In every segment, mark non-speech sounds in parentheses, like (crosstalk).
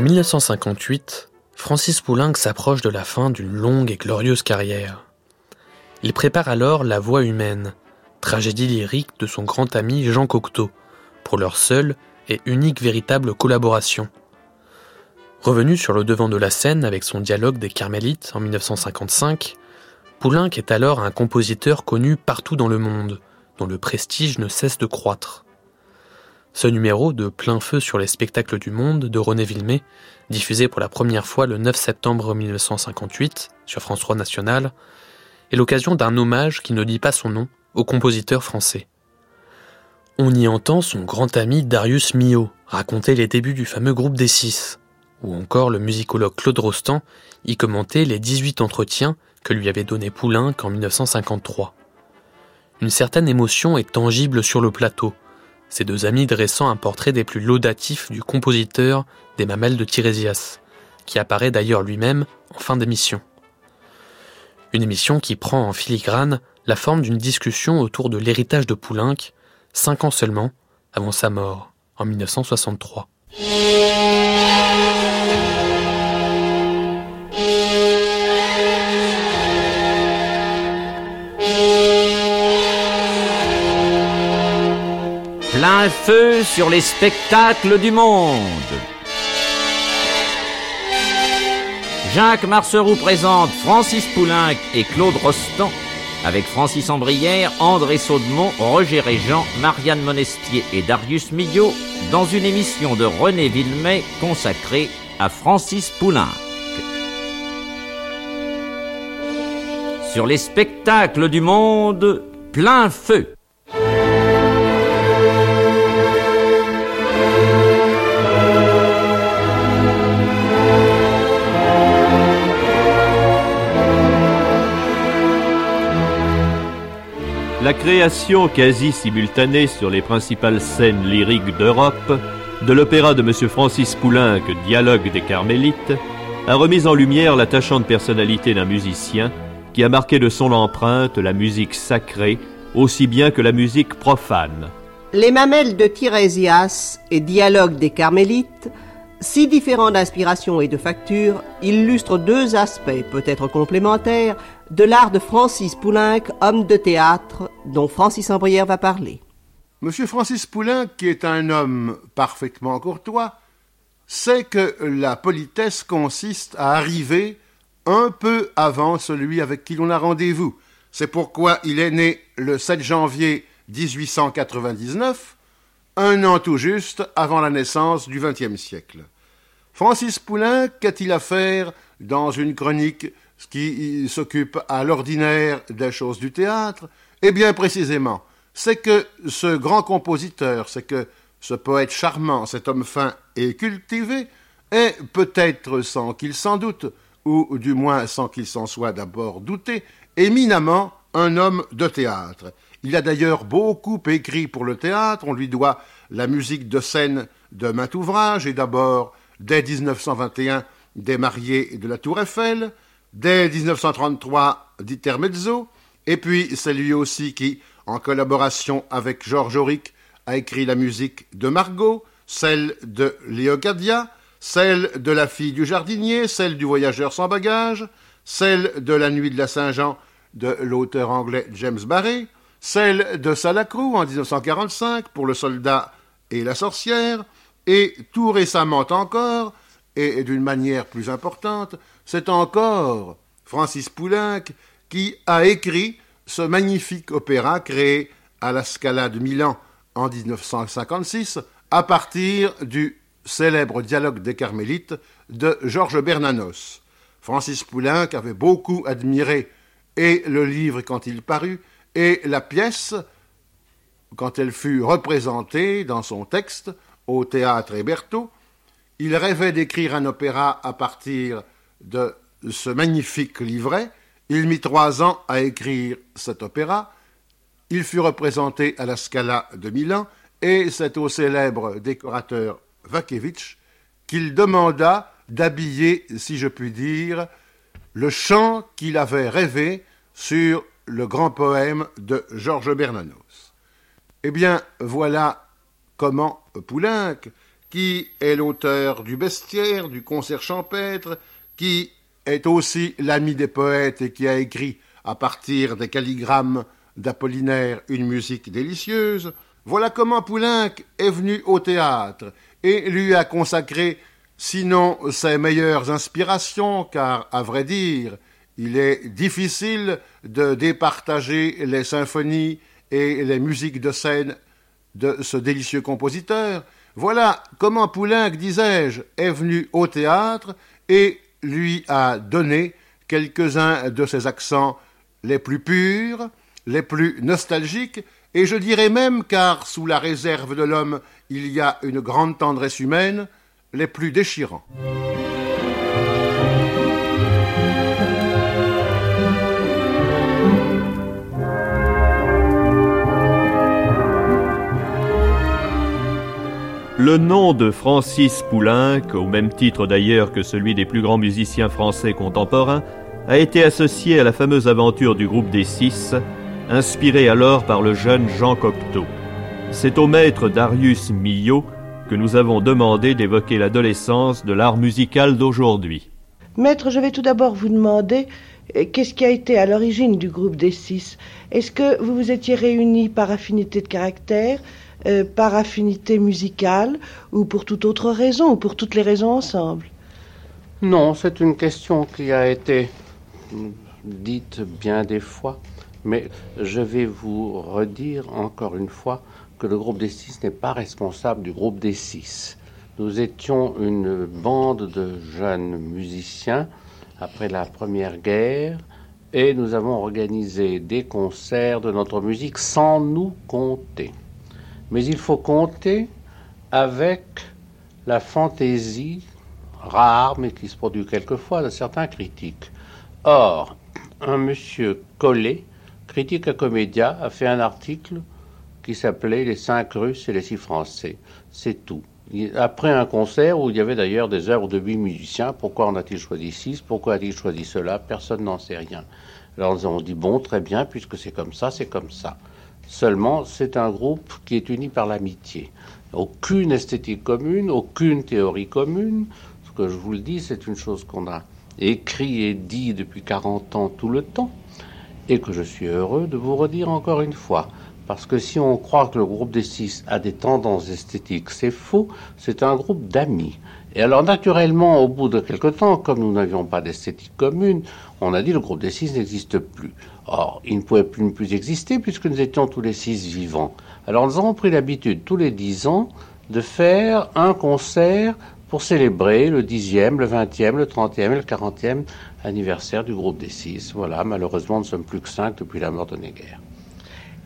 En 1958, Francis Poulenc s'approche de la fin d'une longue et glorieuse carrière. Il prépare alors La Voix humaine, tragédie lyrique de son grand ami Jean Cocteau, pour leur seule et unique véritable collaboration. Revenu sur le devant de la scène avec son dialogue des Carmélites en 1955, Poulenc est alors un compositeur connu partout dans le monde, dont le prestige ne cesse de croître. Ce numéro de plein feu sur les spectacles du monde de René Villemet, diffusé pour la première fois le 9 septembre 1958 sur France 3 National, est l'occasion d'un hommage qui ne dit pas son nom au compositeur français. On y entend son grand ami Darius Milhaud raconter les débuts du fameux groupe des Six, ou encore le musicologue Claude Rostand y commenter les 18 entretiens que lui avait donné Poulenc en 1953. Une certaine émotion est tangible sur le plateau, ces deux amis dressant un portrait des plus laudatifs du compositeur des mamelles de Tirésias, qui apparaît d'ailleurs lui-même en fin d'émission. Une émission qui prend en filigrane la forme d'une discussion autour de l'héritage de Poulenc, cinq ans seulement avant sa mort, en 1963. Plein feu sur les spectacles du monde. Jacques Marceroux présente Francis Poulenc et Claude Rostand avec Francis Ambrière, André Saudemont, Roger Régent, Marianne Monestier et Darius Millot dans une émission de René Villemet consacrée à Francis Poulenc. Sur les spectacles du monde, plein feu. La création quasi simultanée sur les principales scènes lyriques d'Europe de l'opéra de M. Francis Poulenc, Dialogue des Carmélites, a remis en lumière l'attachante personnalité d'un musicien qui a marqué de son empreinte la musique sacrée aussi bien que la musique profane. Les mamelles de Tirésias et Dialogue des Carmélites, si différents d'inspiration et de facture, illustrent deux aspects peut-être complémentaires de l'art de Francis Poulenc, homme de théâtre, dont Francis Ambrière va parler. Monsieur Francis Poulenc, qui est un homme parfaitement courtois, sait que la politesse consiste à arriver un peu avant celui avec qui l'on a rendez-vous. C'est pourquoi il est né le 7 janvier 1899, un an tout juste avant la naissance du XXe siècle. Francis Poulenc qu'a-t-il à faire dans une chronique qui s'occupe à l'ordinaire des choses du théâtre, eh bien précisément, c'est que ce grand compositeur, c'est que ce poète charmant, cet homme fin et cultivé, est peut-être sans qu'il s'en doute, ou du moins sans qu'il s'en soit d'abord douté, éminemment un homme de théâtre. Il a d'ailleurs beaucoup écrit pour le théâtre, on lui doit la musique de scène de maint ouvrage, et d'abord, dès 1921, des mariés de la Tour Eiffel, Dès 1933, d'Itermezzo, et puis c'est lui aussi qui, en collaboration avec Georges Auric, a écrit la musique de Margot, celle de Léocadia, celle de La fille du jardinier, celle du voyageur sans bagage, celle de La nuit de la Saint-Jean de l'auteur anglais James Barry, celle de Salacrou en 1945 pour Le soldat et la sorcière, et tout récemment encore, et d'une manière plus importante, c'est encore Francis Poulenc qui a écrit ce magnifique opéra créé à la Scala de Milan en 1956 à partir du célèbre dialogue des Carmélites de Georges Bernanos. Francis Poulenc avait beaucoup admiré et le livre quand il parut et la pièce quand elle fut représentée dans son texte au théâtre Héberto. Il rêvait d'écrire un opéra à partir de ce magnifique livret. Il mit trois ans à écrire cet opéra. Il fut représenté à la Scala de Milan et c'est au célèbre décorateur Vakevitch qu'il demanda d'habiller, si je puis dire, le chant qu'il avait rêvé sur le grand poème de Georges Bernanos. Eh bien, voilà comment Poulenc, qui est l'auteur du bestiaire, du concert champêtre, qui est aussi l'ami des poètes et qui a écrit à partir des calligrammes d'Apollinaire une musique délicieuse, voilà comment Poulenc est venu au théâtre et lui a consacré sinon ses meilleures inspirations, car à vrai dire, il est difficile de départager les symphonies et les musiques de scène de ce délicieux compositeur. Voilà comment Poulenc, disais-je, est venu au théâtre et lui a donné quelques-uns de ses accents les plus purs, les plus nostalgiques, et je dirais même, car sous la réserve de l'homme il y a une grande tendresse humaine, les plus déchirants. Le nom de Francis Poulenc, au même titre d'ailleurs que celui des plus grands musiciens français contemporains, a été associé à la fameuse aventure du groupe des Six, inspirée alors par le jeune Jean Cocteau. C'est au maître Darius Milhaud que nous avons demandé d'évoquer l'adolescence de l'art musical d'aujourd'hui. Maître, je vais tout d'abord vous demander euh, qu'est-ce qui a été à l'origine du groupe des Six? Est-ce que vous vous étiez réunis par affinité de caractère? Euh, par affinité musicale ou pour toute autre raison ou pour toutes les raisons ensemble? Non, c'est une question qui a été dite bien des fois, mais je vais vous redire encore une fois que le groupe des six n'est pas responsable du groupe des six. Nous étions une bande de jeunes musiciens après la Première Guerre et nous avons organisé des concerts de notre musique sans nous compter. Mais il faut compter avec la fantaisie rare, mais qui se produit quelquefois, de certains critiques. Or, un monsieur Collet, critique à Comédia, a fait un article qui s'appelait Les cinq Russes et les six Français. C'est tout. Après un concert où il y avait d'ailleurs des œuvres de huit musiciens, pourquoi en a-t-il choisi six? Pourquoi a-t-il choisi cela? Personne n'en sait rien. Alors avons dit bon, très bien, puisque c'est comme ça, c'est comme ça. Seulement, c'est un groupe qui est uni par l'amitié. Aucune esthétique commune, aucune théorie commune. Ce que je vous le dis, c'est une chose qu'on a écrit et dit depuis 40 ans tout le temps, et que je suis heureux de vous redire encore une fois. Parce que si on croit que le groupe des six a des tendances esthétiques, c'est faux, c'est un groupe d'amis. Et alors naturellement, au bout de quelque temps, comme nous n'avions pas d'esthétique commune, on a dit le groupe des six n'existe plus. Or, il ne pouvait plus, plus exister puisque nous étions tous les six vivants. Alors nous avons pris l'habitude tous les dix ans de faire un concert pour célébrer le dixième, le vingtième, le trentième et le quarantième anniversaire du groupe des six. Voilà, malheureusement, nous ne sommes plus que cinq depuis la mort de Neger.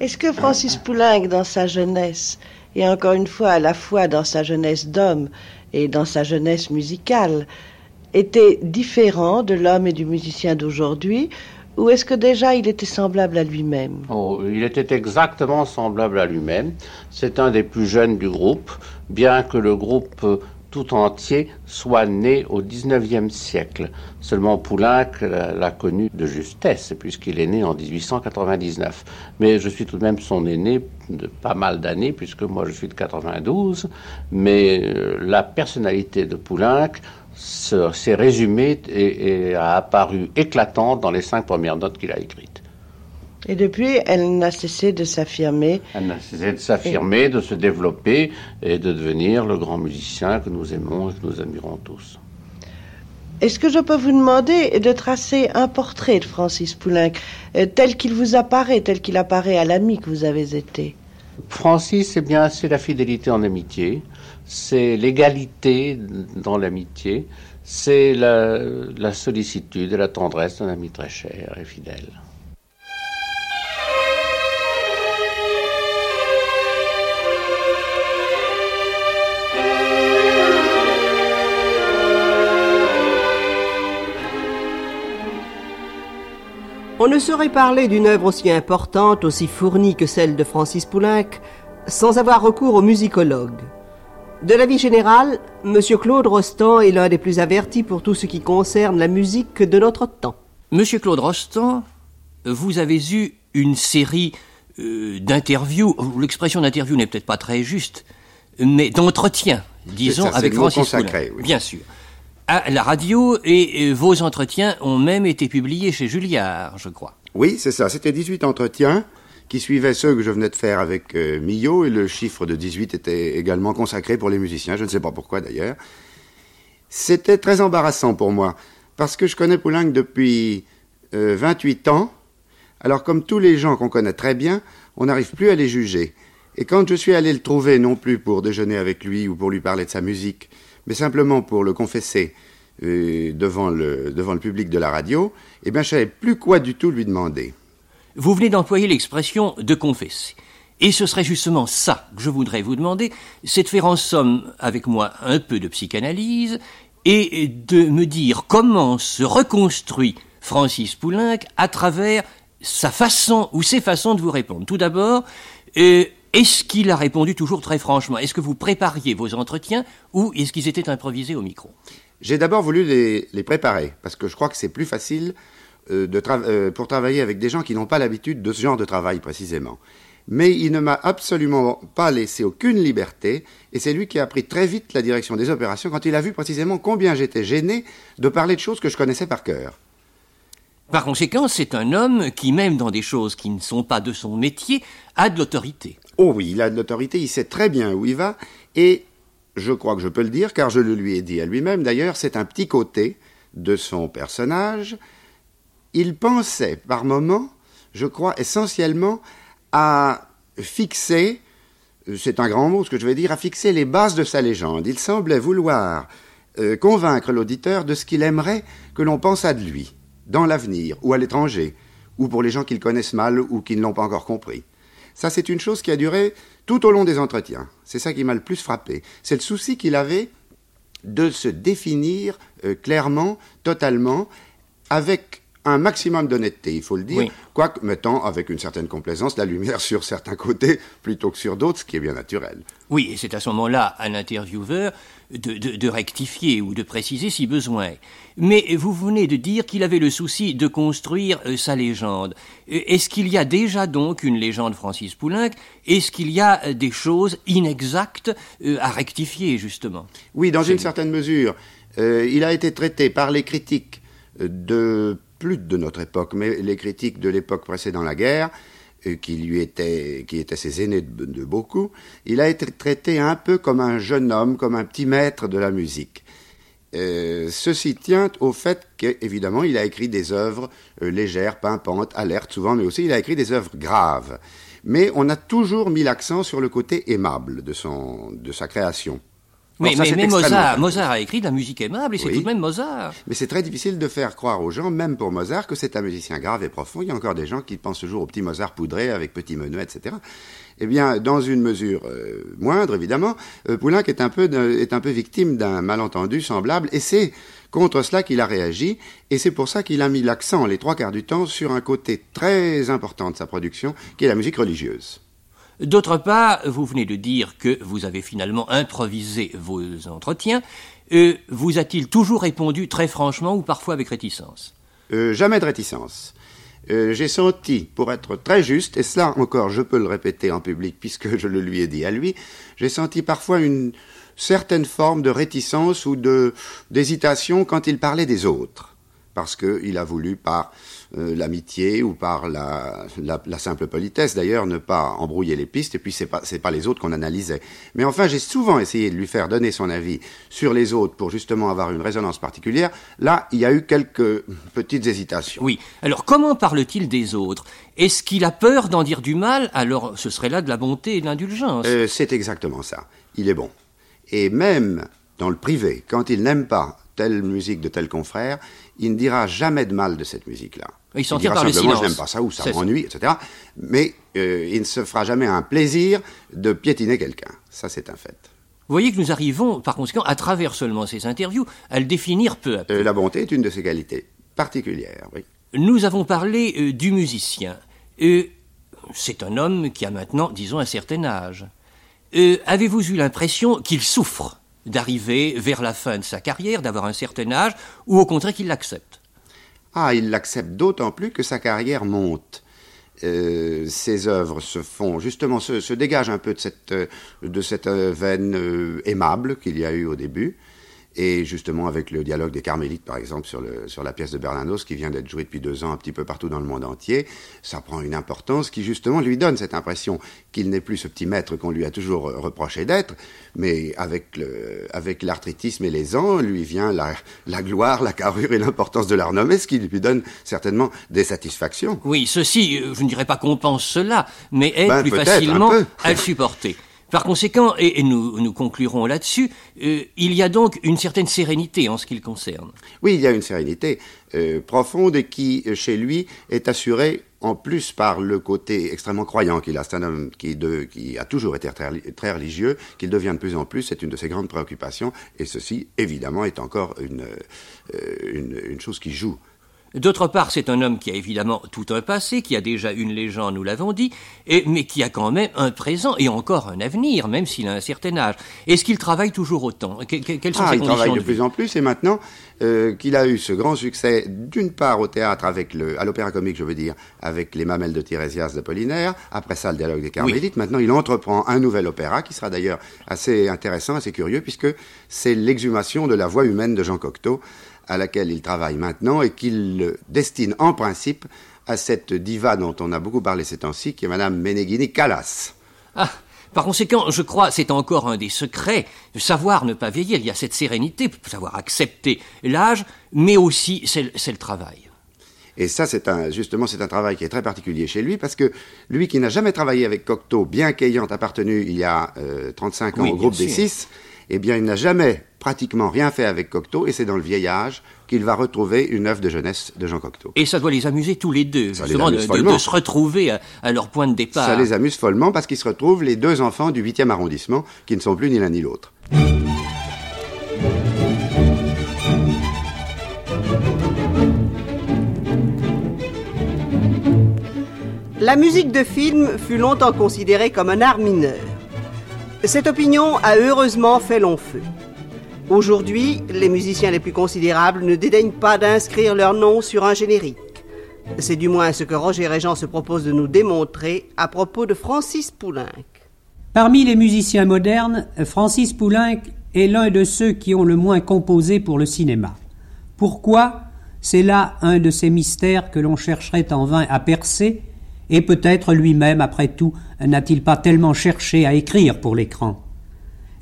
Est-ce que Francis Poulenc, dans sa jeunesse, et encore une fois à la fois dans sa jeunesse d'homme et dans sa jeunesse musicale, était différent de l'homme et du musicien d'aujourd'hui ou est-ce que déjà il était semblable à lui-même oh, Il était exactement semblable à lui-même. C'est un des plus jeunes du groupe, bien que le groupe tout entier soit né au XIXe siècle. Seulement Poulenc l'a connu de justesse, puisqu'il est né en 1899. Mais je suis tout de même son aîné de pas mal d'années, puisque moi je suis de 92. Mais euh, la personnalité de Poulenc s'est résumée et, a apparu éclatante dans les cinq premières notes qu'il a écrites. Et depuis, elle n'a cessé de s'affirmer. Elle n'a cessé de s'affirmer, de se développer et de devenir le grand musicien que nous aimons et que nous admirons tous. Est-ce que je peux vous demander de tracer un portrait de Francis Poulenc, euh, tel qu'il vous apparaît, tel qu'il apparaît à l'ami que vous avez été? Francis, eh bien, c'est la fidélité en amitié, c'est l'égalité dans l'amitié, c'est la, sollicitude et la tendresse d'un ami très cher et fidèle. On ne saurait parler d'une œuvre aussi importante, aussi fournie que celle de Francis Poulenc, sans avoir recours aux musicologues. De la vie générale, M. Claude Rostand est l'un des plus avertis pour tout ce qui concerne la musique de notre temps. Monsieur Claude Rostand, vous avez eu une série euh, d'interviews, l'expression d'interview n'est peut-être pas très juste, mais d'entretien, disons, avec Francis consacré, oui. Bien sûr. À la radio, et vos entretiens ont même été publiés chez Julliard, je crois. Oui, c'est ça. C'était 18 entretiens qui suivaient ceux que je venais de faire avec euh, Millot, et le chiffre de 18 était également consacré pour les musiciens, je ne sais pas pourquoi d'ailleurs. C'était très embarrassant pour moi, parce que je connais Poulenc depuis euh, 28 ans, alors comme tous les gens qu'on connaît très bien, on n'arrive plus à les juger. Et quand je suis allé le trouver, non plus pour déjeuner avec lui ou pour lui parler de sa musique, mais simplement pour le confesser euh, devant, le, devant le public de la radio, eh bien je savais plus quoi du tout lui demander. Vous venez d'employer l'expression de confesser. Et ce serait justement ça que je voudrais vous demander, c'est de faire en somme avec moi un peu de psychanalyse et de me dire comment se reconstruit Francis Poulenc à travers sa façon ou ses façons de vous répondre. Tout d'abord, euh, est-ce qu'il a répondu toujours très franchement? Est-ce que vous prépariez vos entretiens ou est-ce qu'ils étaient improvisés au micro? J'ai d'abord voulu les, préparer, parce que je crois que c'est plus facile de tra- euh, pour travailler avec des gens qui n'ont pas l'habitude de ce genre de travail précisément. Mais il ne m'a absolument pas laissé aucune liberté, et c'est lui qui a pris très vite la direction des opérations quand il a vu précisément combien j'étais gêné de parler de choses que je connaissais par cœur. Par conséquent, c'est un homme qui, même dans des choses qui ne sont pas de son métier, a de l'autorité. Oh oui, il a de l'autorité, il sait très bien où il va, et je crois que je peux le dire, car je le lui ai dit à lui-même d'ailleurs, c'est un petit côté de son personnage. Il pensait par moments, je crois, essentiellement à fixer, c'est un grand mot ce que je vais dire, à fixer les bases de sa légende. Il semblait vouloir euh, convaincre l'auditeur de ce qu'il aimerait que l'on pensât de lui, dans l'avenir, ou à l'étranger, ou pour les gens qui le connaissent mal ou qui ne l'ont pas encore compris. Ça, c'est une chose qui a duré tout au long des entretiens. C'est ça qui m'a le plus frappé. C'est le souci qu'il avait de se définir euh, clairement, totalement, avec un maximum d'honnêteté, il faut le dire, Oui. quoique mettant avec une certaine complaisance la lumière (laughs) sur certains côtés plutôt que sur d'autres, ce qui est bien naturel. Oui, et c'est à ce moment-là à l'intervieweur de, de- de rectifier ou de préciser si besoin. Mais vous venez de dire qu'il avait le souci de construire euh, sa légende. Euh, Est-ce qu'il y a déjà donc une légende Francis Poulenc? Est-ce qu'il y a euh, des choses inexactes euh, à rectifier, justement? Oui, dans une certaine mesure, euh, il a été traité par les critiques de plus de notre époque, mais les critiques de l'époque précédant la guerre, euh, qui lui étaient, qui ses aînés de, de beaucoup, il a été traité un peu comme un jeune homme, comme un petit maître de la musique. Euh, ceci tient au fait qu'évidemment, il a écrit des œuvres euh, légères, pimpantes, alertes souvent, mais aussi il a écrit des œuvres graves. Mais on a toujours mis l'accent sur le côté aimable de, son, de sa création. Mais, Alors ça, mais- c'est mais extrêmement Mozart, a écrit de la musique aimable et c'est Oui. tout de même Mozart. Mais c'est très difficile de faire croire aux gens, même pour Mozart, que c'est un musicien grave et profond. Il y a encore des gens qui pensent toujours au petit Mozart poudré avec petit menuet, etc. Eh bien, dans une mesure euh, moindre, évidemment, euh, Poulenc est un, peu de- est un peu victime d'un malentendu semblable, et c'est contre cela qu'il a réagi, et c'est pour ça qu'il a mis l'accent les trois quarts du temps sur un côté très important de sa production, qui est la musique religieuse. D'autre part, vous venez de dire que vous avez finalement improvisé vos entretiens. Euh, vous a-t-il toujours répondu très franchement ou parfois avec réticence? Euh, jamais de réticence. Euh, J'ai senti, pour être très juste, et cela encore je peux le répéter en public puisque je le lui ai dit à lui, j'ai senti parfois une certaine forme de réticence ou d'hésitation quand il parlait des autres, parce qu'il a voulu par euh, l'amitié ou par la, la, la simple politesse d'ailleurs ne pas embrouiller les pistes et puis c'est pas c'est pas les autres qu'on analysait. Mais enfin j'ai souvent essayé de lui faire donner son avis sur les autres pour justement avoir une résonance particulière. Là il y a eu quelques petites hésitations. Oui. Alors comment parle-t-il des autres? Est-ce qu'il a peur d'en dire du mal? Alors ce serait là de la bonté et de l'indulgence. Euh, c'est exactement ça. Il est bon. Et même dans le privé, quand il n'aime pas telle musique de tel confrère, il ne dira jamais de mal de cette musique-là. Il s'en dira par le simplement, n'aime pas ça ou ça m'ennuie, etc. Mais euh, il ne se fera jamais un plaisir de piétiner quelqu'un. Ça, c'est un fait. Vous voyez que nous arrivons, par conséquent, à travers seulement ces interviews, à le définir peu à peu. Euh, la bonté est une de ses qualités particulières, oui. nous avons parlé euh, du musicien. C'est un homme qui a maintenant, disons, un certain âge. Avez-vous eu l'impression qu'il souffre? D'arriver vers la fin de sa carrière, d'avoir un certain âge, ou au contraire qu'il l'accepte Ah, il l'accepte d'autant plus que sa carrière monte. ses œuvres se font justement se, dégagent un peu de cette de cette veine aimable qu'il y a eu au début et justement, avec le dialogue des Carmélites, par exemple, sur, le, sur la pièce de Bernanos, qui vient d'être jouée depuis deux ans un petit peu partout dans le monde entier, ça prend une importance qui, justement, lui donne cette impression qu'il n'est plus ce petit maître qu'on lui a toujours reproché d'être, mais avec, le, avec l'arthritisme et les ans, lui vient la, la gloire, la carrure et l'importance de la renommée, ce qui lui donne certainement des satisfactions. Oui, ceci, euh, je ne dirais pas qu'on pense cela, mais aide ben, plus facilement à le supporter. Par conséquent, et, nous, nous, conclurons là-dessus, euh, il y a donc une certaine sérénité en ce qui le concerne. Oui, il y a une sérénité euh, profonde et qui, euh, chez lui, est assurée en plus par le côté extrêmement croyant qu'il a. C'est un homme qui, a toujours été très, religieux, qu'il devient de plus en plus, c'est une de ses grandes préoccupations, et ceci, évidemment, est encore une, une chose qui joue D'autre part, c'est un homme qui a évidemment tout un passé, qui a déjà une légende, nous l'avons dit, et, mais qui a quand même un présent et encore un avenir, même s'il a un certain âge. Est-ce qu'il travaille toujours autant? Quelles sont ah, il travaille de, plus en plus, et maintenant euh, qu'il a eu ce grand succès, d'une part au théâtre, avec le, à l'opéra comique, je veux dire, avec les mamelles de Tirésias d'Apollinaire, après ça le dialogue des Carmélites, maintenant il entreprend un nouvel opéra, qui sera d'ailleurs assez intéressant, assez curieux, puisque c'est l'exhumation de la voix humaine de Jean Cocteau, à laquelle il travaille maintenant et qu'il destine en principe à cette diva dont on a beaucoup parlé ces temps-ci, qui est Madame Meneghini Callas. Ah, par conséquent, je crois, c'est encore un des secrets, de savoir ne pas vieillir. Il y a cette sérénité, savoir accepter l'âge, mais aussi c'est le travail. Et ça, c'est un, justement, c'est un travail qui est très particulier chez lui, parce que lui qui n'a jamais travaillé avec Cocteau, bien qu'ayant appartenu il y a 35 euh, ans au groupe des Six, eh bien, il n'a jamais pratiquement rien fait avec Cocteau, et c'est dans le vieil âge qu'il va retrouver une œuvre de jeunesse de Jean Cocteau. Et ça doit les amuser tous les deux, justement, de, se retrouver à, leur point de départ. Ça les amuse follement parce qu'ils se retrouvent les deux enfants du 8e arrondissement, qui ne sont plus ni l'un ni l'autre. La musique de film fut longtemps considérée comme un art mineur. Cette opinion a heureusement fait long feu. Aujourd'hui, les musiciens les plus considérables ne dédaignent pas d'inscrire leur nom sur un générique. C'est du moins ce que Roger Régent se propose de nous démontrer à propos de Francis Poulenc. Parmi les musiciens modernes, Francis Poulenc est l'un de ceux qui ont le moins composé pour le cinéma. Pourquoi? C'est là un de ces mystères que l'on chercherait en vain à percer, et peut-être lui-même, après tout, n'a-t-il pas tellement cherché à écrire pour l'écran.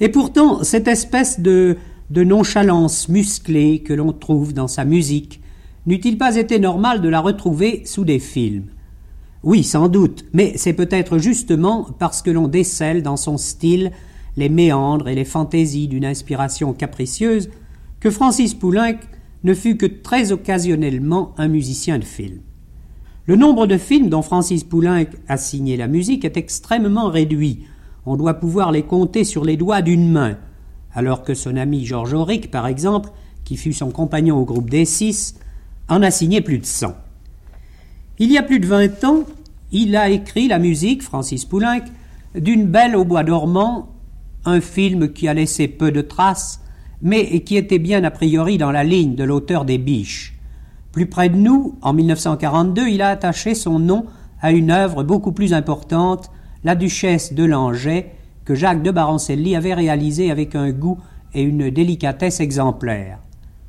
Et pourtant, cette espèce de, nonchalance musclée que l'on trouve dans sa musique, n'eût-il pas été normal de la retrouver sous des films? Oui, sans doute, mais c'est peut-être justement parce que l'on décèle dans son style les méandres et les fantaisies d'une inspiration capricieuse que Francis Poulenc ne fut que très occasionnellement un musicien de film. Le nombre de films dont Francis Poulenc a signé la musique est extrêmement réduit. On doit pouvoir les compter sur les doigts d'une main, alors que son ami Georges Auric, par exemple, qui fut son compagnon au groupe des Six, en a signé plus de cent. Il y a plus de vingt ans, il a écrit la musique, Francis Poulenc, d'une Belle au bois dormant, un film qui a laissé peu de traces, mais qui était bien a priori dans la ligne de l'auteur des Biches. Plus près de nous, en 1942, il a attaché son nom à une œuvre beaucoup plus importante, La Duchesse de Langeais, que Jacques de Barancelli avait réalisée avec un goût et une délicatesse exemplaires.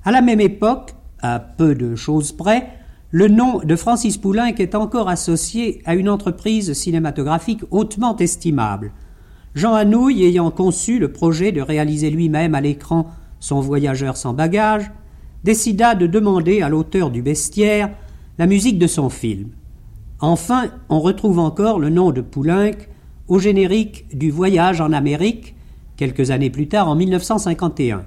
À la même époque, à peu de choses près, le nom de Francis Poulenc est encore associé à une entreprise cinématographique hautement estimable. Jean Anouilh ayant conçu le projet de réaliser lui-même à l'écran son voyageur sans bagages, décida de demander à l'auteur du bestiaire la musique de son film. Enfin, on retrouve encore le nom de Poulenc au générique du Voyage en Amérique, quelques années plus tard en 1951.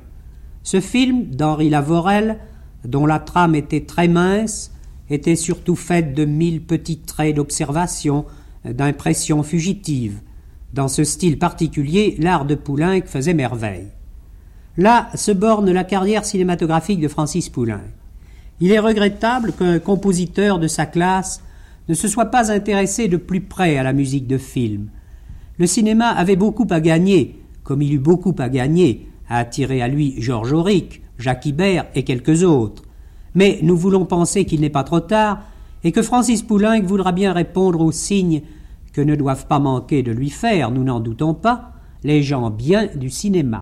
Ce film d'Henri Lavorel, dont la trame était très mince, était surtout faite de mille petits traits d'observation, d'impressions fugitives. Dans ce style particulier, l'art de Poulenc faisait merveille. Là se borne la carrière cinématographique de Francis Poulenc. Il est regrettable qu'un compositeur de sa classe ne se soit pas intéressé de plus près à la musique de film. Le cinéma avait beaucoup à gagner, comme il eut beaucoup à gagner à attirer à lui Georges Auric, Jacques Ibert et quelques autres. Mais nous voulons penser qu'il n'est pas trop tard et que Francis Poulenc voudra bien répondre aux signes que ne doivent pas manquer de lui faire, nous n'en doutons pas, les gens bien du cinéma.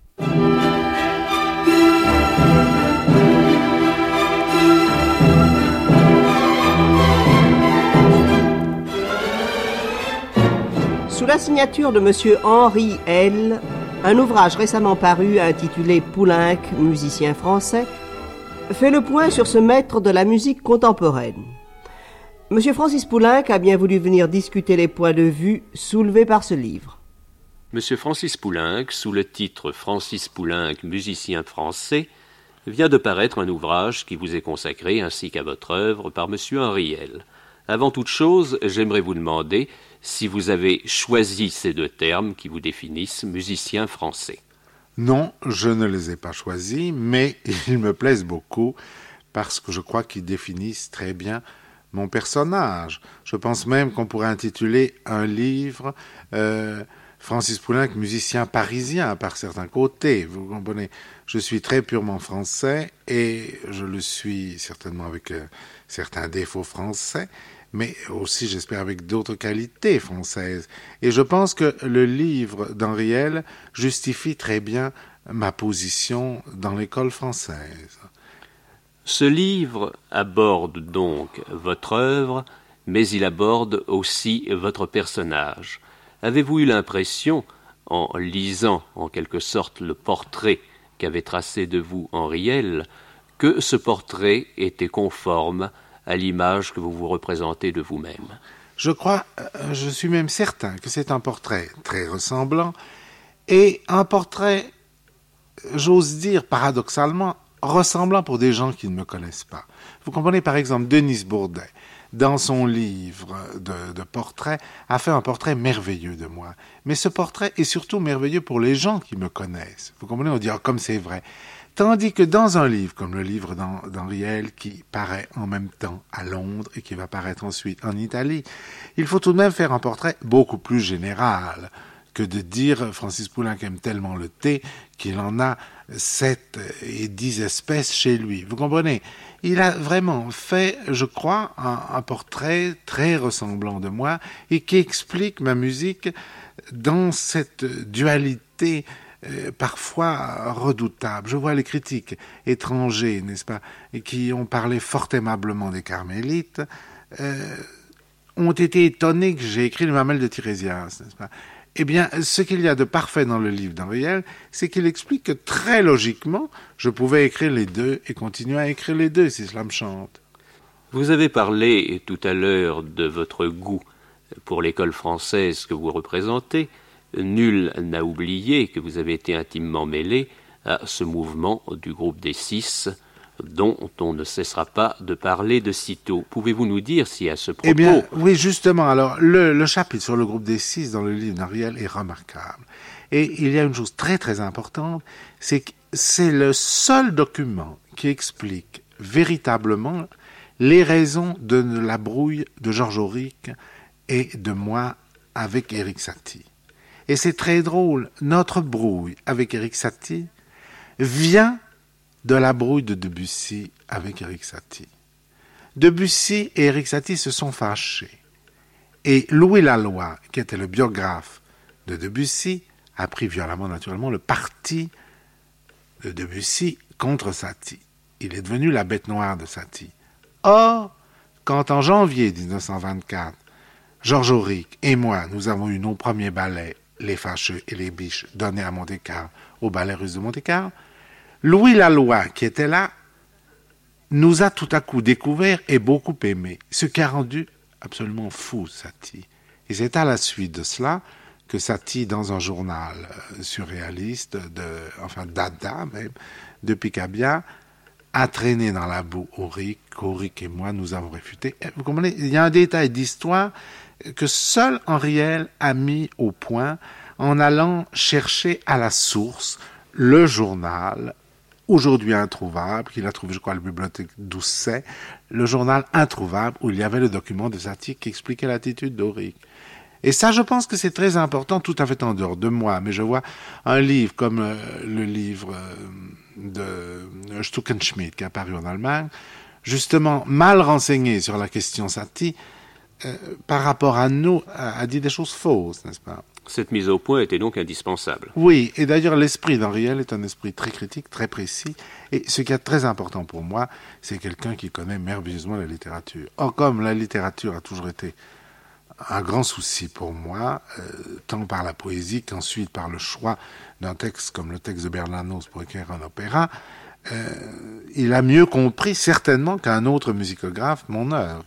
Sous la signature de M. Henri L., un ouvrage récemment paru intitulé Poulenc, musicien français, fait le point sur ce maître de la musique contemporaine. M. Francis Poulenc a bien voulu venir discuter les points de vue soulevés par ce livre. M. Francis Poulenc, sous le titre Francis Poulenc, musicien français, vient de paraître un ouvrage qui vous est consacré ainsi qu'à votre œuvre par M. Henriel. Avant toute chose, j'aimerais vous demander si vous avez choisi ces deux termes qui vous définissent musicien français. Non, je ne les ai pas choisis, mais (laughs) ils me plaisent beaucoup parce que je crois qu'ils définissent très bien mon personnage. Je pense même qu'on pourrait intituler un livre euh, Francis Poulenc, musicien parisien par certains côtés. Vous comprenez? Je suis très purement français et je le suis certainement avec euh, certains défauts français, mais aussi, j'espère, avec d'autres qualités françaises. Et je pense que le livre d'Henriel justifie très bien ma position dans l'école française. Ce livre aborde donc votre œuvre, mais il aborde aussi votre personnage. Avez-vous eu l'impression, en lisant en quelque sorte le portrait qu'avait tracé de vous Henriel, que ce portrait était conforme à l'image que vous vous représentez de vous-même. Je crois, euh, je suis même certain que c'est un portrait très ressemblant et un portrait, j'ose dire paradoxalement, ressemblant pour des gens qui ne me connaissent pas. Vous comprenez par exemple Denis Bourdet, dans son livre de, portraits, a fait un portrait merveilleux de moi. Mais ce portrait est surtout merveilleux pour les gens qui me connaissent. Vous comprenez, on dit ah, comme c'est vrai. Tandis que dans un livre comme le livre d'Henriel, qui paraît en même temps à Londres et qui va paraître ensuite en Italie, il faut tout de même faire un portrait beaucoup plus général que de dire Francis Poulenc aime tellement le thé qu'il en a sept et dix espèces chez lui. Vous comprenez? Il a vraiment fait, je crois, un, un portrait très ressemblant de moi et qui explique ma musique dans cette dualité euh, parfois redoutables. Je vois les critiques étrangers, n'est-ce pas, qui ont parlé fort aimablement des carmélites, euh, ont été étonnés que j'ai écrit le mamelle de Tirésias, n'est-ce pas Eh bien, ce qu'il y a de parfait dans le livre d'Henriel, c'est qu'il explique que très logiquement, je pouvais écrire les deux et continuer à écrire les deux si cela me chante. Vous avez parlé tout à l'heure de votre goût pour l'école française que vous représentez. Nul n'a oublié que vous avez été intimement mêlé à ce mouvement du groupe des six dont on ne cessera pas de parler de sitôt. Pouvez-vous nous dire si à ce propos... Eh bien, oui, justement. Alors, le, chapitre sur le groupe des six dans le livre d'Ariel est remarquable. Et il y a une chose très très importante, c'est que c'est le seul document qui explique véritablement les raisons de la brouille de Georges Auric et de moi avec Éric Satie. Et c'est très drôle, notre brouille avec Eric Satie vient de la brouille de Debussy avec Eric Satie. Debussy et Eric Satie se sont fâchés. Et Louis Laloy, qui était le biographe de Debussy, a pris violemment naturellement le parti de Debussy contre Satie. Il est devenu la bête noire de Satie. Or, quand en janvier 1924, Georges Auric et moi, nous avons eu nos premiers ballets les Fâcheux et les Biches donnés à Monte-Carlo, au ballet russe de Monte-Carlo, Louis Laloy, qui était là, nous a tout à coup découvert et beaucoup aimé, ce qui a rendu absolument fou Satie. Et c'est à la suite de cela que Satie, dans un journal euh, surréaliste, de, enfin Dada même, de Picabia, a traîné dans la boue Auric, qu'Auric et moi nous avons réfuté. Vous comprenez, il y a un détail d'histoire que seul Henriel a mis au point en allant chercher à la source le journal aujourd'hui introuvable, qu'il a trouvé, je crois, à la bibliothèque d'Ousset, le journal introuvable où il y avait le document de Satie qui expliquait l'attitude d'Auric. Et ça, je pense que c'est très important, tout à fait en dehors de moi. Mais je vois un livre comme euh, le livre euh, de Stuckenschmidt qui est apparu en Allemagne, justement mal renseigné sur la question Satie, euh, par rapport à nous, a dit des choses fausses, n'est-ce pas? Cette mise au point était donc indispensable. Oui, et d'ailleurs l'esprit d'Henriel est un esprit très critique, très précis, et ce qui est très important pour moi, c'est quelqu'un qui connaît merveilleusement la littérature. Or, comme la littérature a toujours été un grand souci pour moi, euh, tant par la poésie qu'ensuite par le choix d'un texte comme le texte de Bernanos pour écrire un opéra, euh, il a mieux compris certainement qu'un autre musicographe mon œuvre.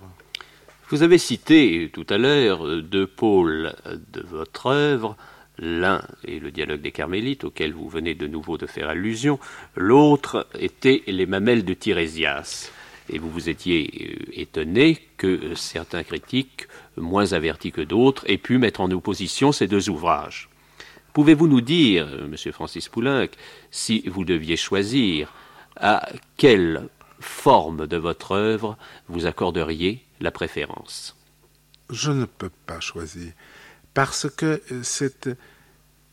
Vous avez cité tout à l'heure deux pôles de votre œuvre. L'un est le dialogue des Carmélites, auquel vous venez de nouveau de faire allusion. L'autre était les mamelles de Tirésias. Et vous vous étiez euh, étonné que certains critiques, moins avertis que d'autres, aient pu mettre en opposition ces deux ouvrages. Pouvez-vous nous dire, monsieur Francis Poulenc, si vous deviez choisir, à quelle forme de votre œuvre vous accorderiez la préférence Je ne peux pas choisir. Parce que euh, c'est.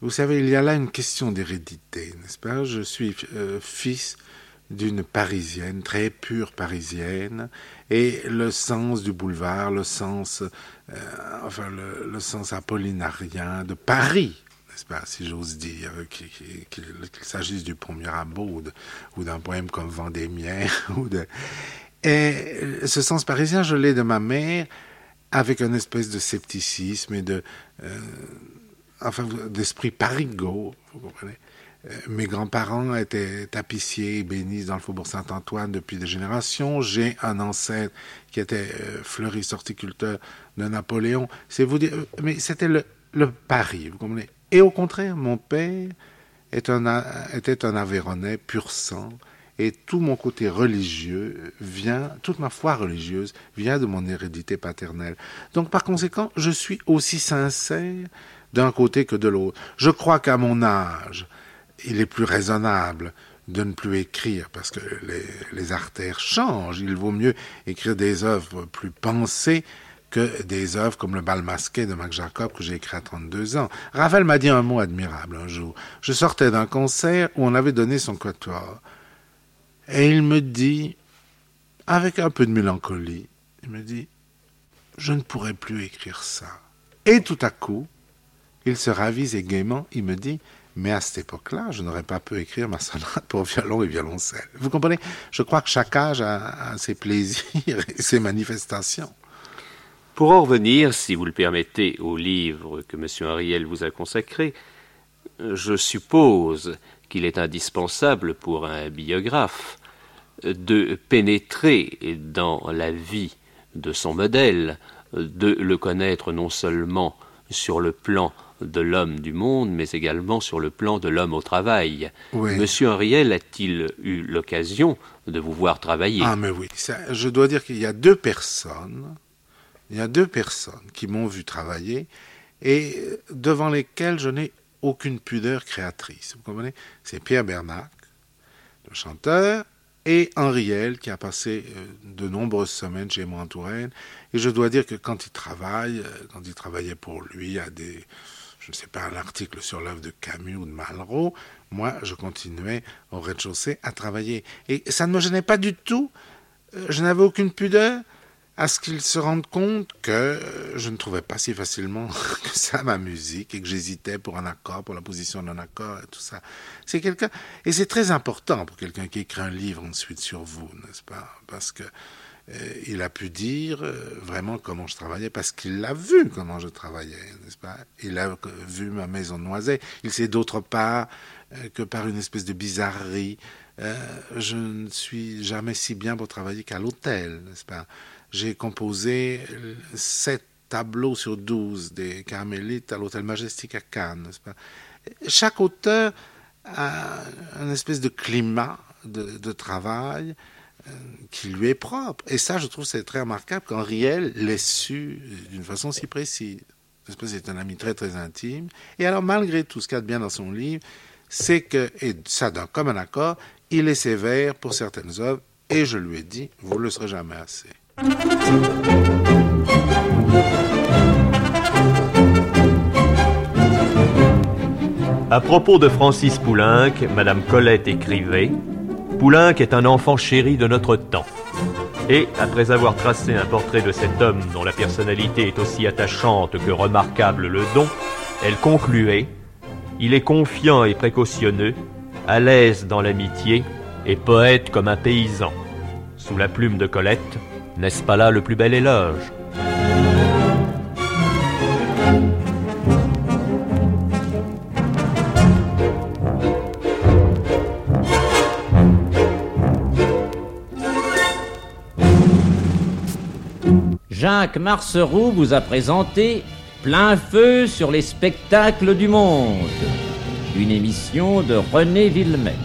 Vous savez, il y a là une question d'hérédité, n'est-ce pas? Je suis euh, fils d'une parisienne, très pure parisienne, et le sens du boulevard, le sens, euh, enfin, le, sens apollinarien de Paris, n'est-ce pas, si j'ose dire, qu'il s'agisse du pont Mirabeau ou d'un poème comme Vendémiaire, (laughs) ou de, et ce sens parisien, je l'ai de ma mère, avec une espèce de scepticisme et euh, d'esprit parigot, vous comprenez. Euh, mes grands-parents étaient tapissiers, bénis dans le faubourg Saint-Antoine depuis des générations. J'ai un ancêtre qui était euh, fleuriste horticulteur de Napoléon. C'est vous dire, mais c'était le, le Paris, vous comprenez. Et au contraire, mon père était un Aveyronais pur sang, et tout mon côté religieux vient, toute ma foi religieuse vient de mon hérédité paternelle. Donc par conséquent, je suis aussi sincère d'un côté que de l'autre. Je crois qu'à mon âge, il est plus raisonnable de ne plus écrire parce que les, les, artères changent. Il vaut mieux écrire des œuvres plus pensées que des œuvres comme le bal masqué de Mac Jacob que j'ai écrit à 32 ans. Ravel m'a dit un mot admirable un jour. Je sortais d'un concert où on avait donné son quatuor. Et il me dit, avec un peu de mélancolie, il me dit, je ne pourrai plus écrire ça. Et tout à coup, il se ravise et gaiement, il me dit, mais à cette époque-là, je n'aurais pas pu écrire ma sonate pour violon et violoncelle. Vous comprenez? Je crois que chaque âge a, ses plaisirs (laughs) et ses manifestations. Pour en revenir, si vous le permettez, au livre que M. Ariel vous a consacré, je suppose qu'il est indispensable pour un biographe de pénétrer dans la vie de son modèle, de le connaître non seulement sur le plan de l'homme du monde, mais également sur le plan de l'homme au travail. Monsieur Henriel a-t-il eu l'occasion de vous voir travailler? Ah, mais oui. je dois dire qu'il y a deux personnes, il y a deux personnes qui m'ont vu travailler et devant lesquelles je n'ai aucune pudeur créatrice. Vous comprenez? C'est Pierre Bernac, le chanteur, et Henriel, qui a passé euh, de nombreuses semaines chez moi en Touraine. Et je dois dire que quand il travaille, euh, quand il travaillait pour lui à des, je ne sais pas, un article sur l'œuvre de Camus ou de Malraux, moi, je continuais au rez-de-chaussée à travailler. Et ça ne me gênait pas du tout. Euh, je n'avais aucune pudeur à ce qu'ils se rendent compte que euh, je ne trouvais pas si facilement (laughs) que ça ma musique et que j'hésitais pour un accord, pour la position d'un accord et tout ça. C'est quelqu'un et c'est très important pour quelqu'un qui écrit un livre ensuite sur vous, n'est-ce pas? Parce que euh, il a pu dire euh, vraiment comment je travaillais parce qu'il l'a vu comment je travaillais, n'est-ce pas? Il a vu ma maison de Il sait d'autre part que par une espèce de bizarrerie, je ne suis jamais si bien pour travailler qu'à l'hôtel, n'est-ce pas? J'ai composé sept tableaux sur douze des Carmélites à l'Hôtel Majestic à Cannes. Chaque auteur a un espèce de climat de, travail euh, qui lui est propre. Et ça, je trouve, c'est très remarquable qu'Henriel l'ait su d'une façon si précise. C'est un ami très très intime. Et alors, malgré tout ce qu'il y a de bien dans son livre, c'est que, et ça d'un commun accord, il est sévère pour certaines œuvres, et je lui ai dit, vous ne le serez jamais assez. À propos de Francis Poulenc, Madame Colette écrivait Poulenc est un enfant chéri de notre temps. Et, après avoir tracé un portrait de cet homme dont la personnalité est aussi attachante que remarquable le don, elle concluait Il est confiant et précautionneux, à l'aise dans l'amitié et poète comme un paysan. Sous la plume de Colette, n'est-ce pas là le plus bel éloge Jacques Marceroux vous a présenté Plein feu sur les spectacles du monde, une émission de René Villemet.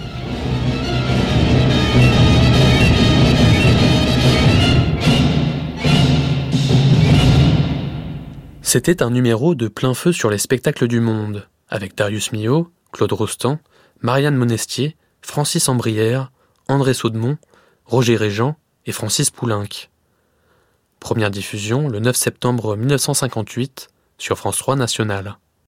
C'était un numéro de plein feu sur les spectacles du monde, avec Darius Milhaud, Claude Rostand, Marianne Monestier, Francis Ambrière, André Saudemont, Roger Régent et Francis Poulenc. Première diffusion le 9 septembre 1958 sur France 3 Nationale.